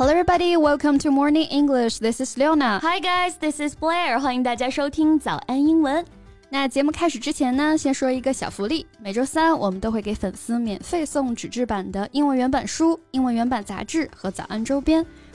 Hello, everybody. Welcome to Morning English. This is Leona. Hi, guys. This is Blair. 欢迎大家收听早安英文。那节目开始之前呢，先说一个小福利。每周三我们都会给粉丝免费送纸质版的英文原版书、英文原版杂志和早安周边。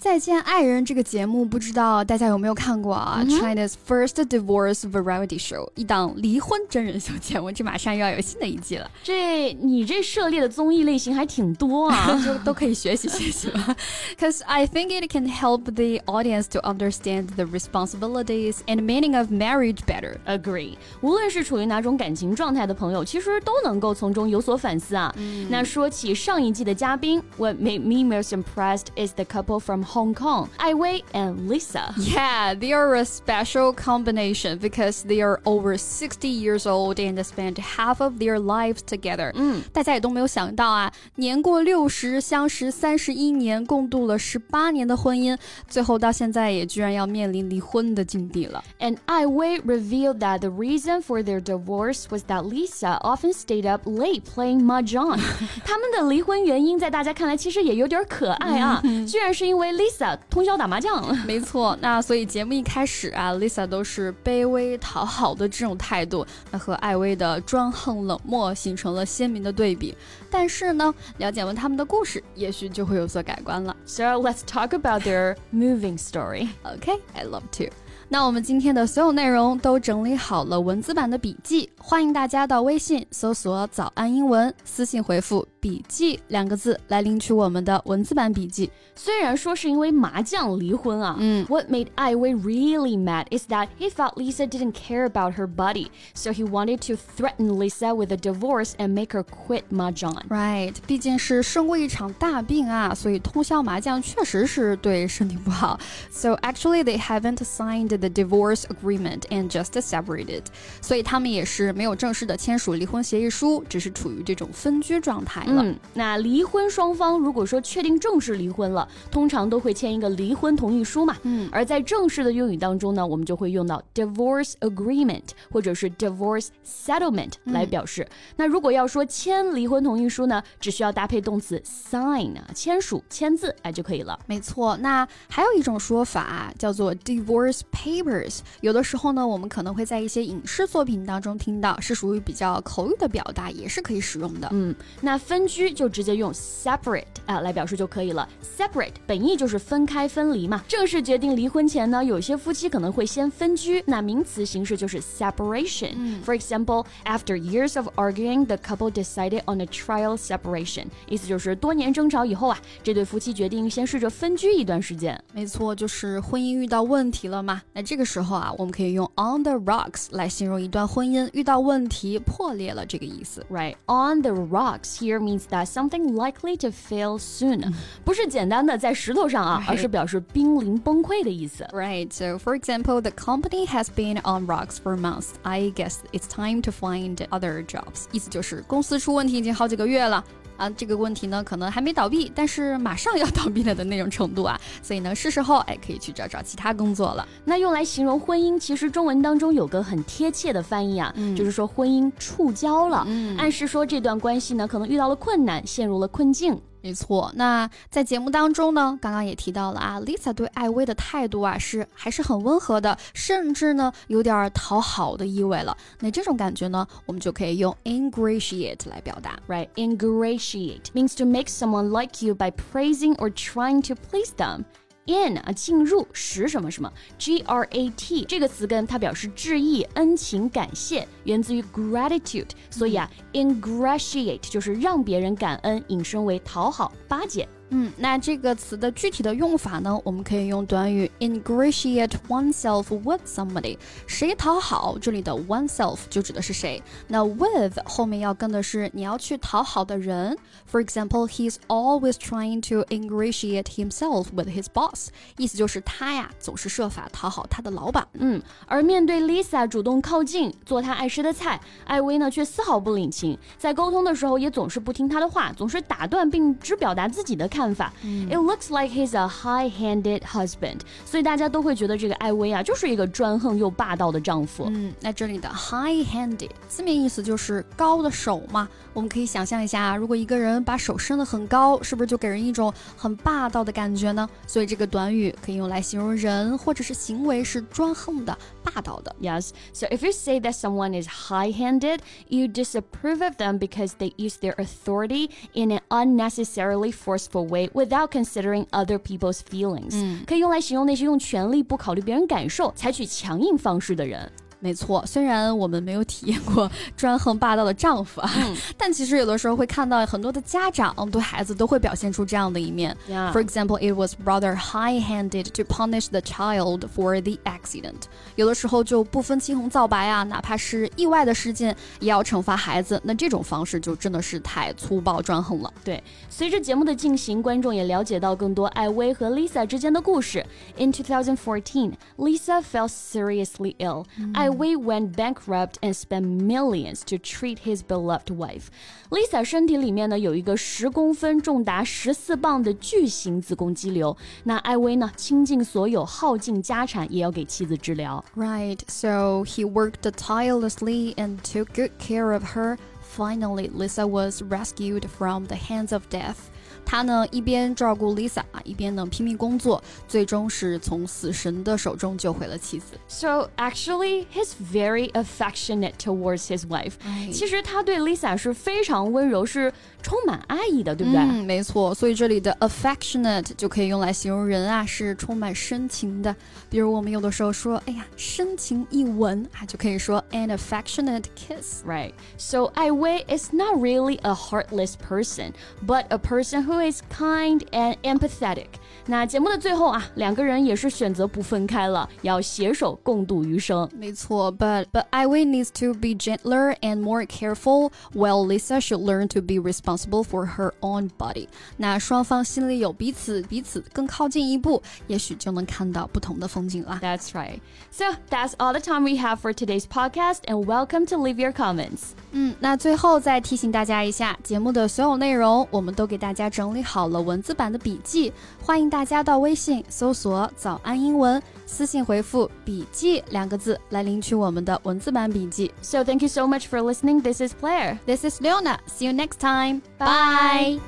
再见爱人这个节目，不知道大家有没有看过啊？China's first divorce variety show，一档离婚真人秀节目，这马上又要有新的一季了。这你这涉猎的综艺类型还挺多啊，就都可以学习学习吧。Because I think it can help the audience to understand the responsibilities and meaning of marriage better. Agree。无论是处于哪种感情状态的朋友，其实都能够从中有所反思啊。那说起上一季的嘉宾，What made me most impressed is the couple from Hong Kong, Ai Wei and Lisa. Yeah, they are a special combination because they are over 60 years old and spent half of their lives together. 嗯，大家也都没有想到啊，年过六十，相识三十一年，共度了十八年的婚姻，最后到现在也居然要面临离婚的境地了。And Ai Wei revealed that the reason for their divorce was that Lisa often stayed up late playing mahjong. 他们的离婚原因在大家看来其实也有点可爱啊，居然是因为 Lisa 通宵打麻将，没错。那所以节目一开始啊，Lisa 都是卑微讨好的这种态度，那和艾薇的专横冷漠形成了鲜明的对比。但是呢，了解完他们的故事，也许就会有所改观了。So let's talk about their moving story. Okay, I love to. 那我们今天的所有内容都整理好了文字版的笔记，欢迎大家到微信搜索“早安英文”，私信回复“笔记”两个字来领取我们的文字版笔记。虽然说是因为麻将离婚啊，嗯，What made Ai Wei really mad is that he thought Lisa didn't care about her body, so he wanted to threaten Lisa with a divorce and make her quit mahjong. Right，毕竟是生过一场大病啊，所以通宵麻将确实是对身体不好。So actually, they haven't signed the divorce agreement and just separated，所以他们也是没有正式的签署离婚协议书，只是处于这种分居状态 了。嗯，那离婚双方如果说确定正式离婚了，通常都会签一个离婚同意书嘛。嗯，而在正式的用语当中呢，我们就会用到 divorce agreement 或者是 divorce settlement 来表示。那如果要说签离婚同意书呢，只需要搭配动词 sign 啊，签署、签字哎就可以了。没错，那还有一种说法叫做 divorce。papers，有的时候呢，我们可能会在一些影视作品当中听到，是属于比较口语的表达，也是可以使用的。嗯，那分居就直接用 separate 啊来表示就可以了。separate 本意就是分开、分离嘛。正式决定离婚前呢，有些夫妻可能会先分居，那名词形式就是 separation。For example, after years of arguing, the couple decided on a trial separation。意思就是多年争吵以后啊，这对夫妻决定先试着分居一段时间。没错，就是婚姻遇到问题了嘛。这个时候啊，我们可以用 on the rocks 来形容一段婚姻遇到问题、破裂了这个意思，right? On the rocks here means that something likely to fail soon，不是简单的在石头上啊，而是表示濒临崩溃的意思，right? So for example, the company has been on rocks for months. I guess it's time to find other jobs. 意思就是公司出问题已经好几个月了。 啊，这个问题呢，可能还没倒闭，但是马上要 倒闭了的那种程度啊，所以呢，是时候哎，可以去找找其他工作了。那用来形容婚姻，其实中文当中有个很贴切的翻译啊，就是说婚姻触礁了，暗示说这段关系呢，可能遇到了困难，陷入了困境。没错，那在节目当中呢，刚刚也提到了啊，Lisa 对艾薇的态度啊是还是很温和的，甚至呢有点讨好的意味了。那这种感觉呢，我们就可以用 ingratiate 来表达，right？Ingratiate means to make someone like you by praising or trying to please them。In 啊，进入使什么什么，G R A T 这个词根它表示致意、恩情、感谢，源自于 gratitude，所以啊，ingratiate 就是让别人感恩，引申为讨好、巴结。嗯，那这个词的具体的用法呢，我们可以用短语 ingratiate oneself with somebody，谁讨好，这里的 oneself 就指的是谁。那 with 后面要跟的是你要去讨好的人。For example, he's always trying to ingratiate himself with his boss，意思就是他呀总是设法讨好他的老板。嗯，而面对 Lisa 主动靠近做他爱吃的菜，艾薇呢却丝毫不领情，在沟通的时候也总是不听他的话，总是打断并只表达自己的看法。It looks like he's a high-handed husband，所以大家都会觉得这个艾薇啊就是一个专横又霸道的丈夫。嗯，那这里的 high-handed 字面意思就是高的手嘛。我们可以想象一下，如果一个人把手伸得很高，是不是就给人一种很霸道的感觉呢？所以这个短语可以用来形容人或者是行为是专横的、霸道的。 Yes. So if you say that someone is high handed, you disapprove of them because they use their authority in an unnecessarily forceful way without considering other people's feelings. 可以用来形容那些用权力不考虑别人感受、采取强硬方式的人。 没错，虽然我们没有体验过 专横霸道的丈夫啊，但其实有的时候会看到很多的家长对孩子都会表现出这样的一面。For example, it was rather high-handed to punish the child for the accident. 有的时候就不分青红皂白啊，哪怕是意外的事件，也要惩罚孩子。那这种方式就真的是太粗暴专横了。对，随着节目的进行，观众也了解到更多艾薇和 Lisa 之间的故事。In 2014, Lisa fell seriously ill. 艾 薇 went bankrupt and spent millions to treat his beloved wife. Lisa 身体里面呢有一个十公分、重达十四磅的巨型子宫肌瘤。那艾薇呢倾尽所有，耗尽家产，也要给妻子治疗。 Right, so he worked tirelessly and took good care of her. Finally, Lisa was rescued from the hands of death. 他呢一边照顾 Lisa 啊，一边呢拼命工作，最终是从死神的手中救回了妻子。 So actually, he's very affectionate towards his wife. Right. 其实他对 Lisa 是非常温柔，是充满爱意的，对不对？嗯，没错，所以这里的 affectionate 就可以用来形容人啊，是充满深情的。比如我们有的时候说，哎呀，深情一吻啊，就可以说 an affectionate kiss。 Right. So Ai Wei is not really a heartless person, but a person who who is kind and empathetic。那节目的最后啊，两个人也是选择不分开了，要携手共度余生。没错，but but Ai Wei needs to be gentler and more careful, while Lisa should learn to be responsible for her own body。那双方心里有彼此，彼此更靠近一步，也许就能看到不同的风景了。That's right. So that's all the time we have for today's podcast, and welcome to leave your comments。嗯，那最后再提醒大家一下，节目的所有内容我们都给大家整。整理好了文字版的笔记，欢迎大家到微信搜索“早安英文”，私信回复“笔记”两个字来领取我们的文字版笔记。 So thank you so much for listening. This is Claire. This is Leona. See you next time. Bye.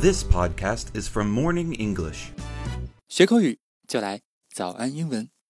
This podcast is from Morning English. 学口语就来早安英文。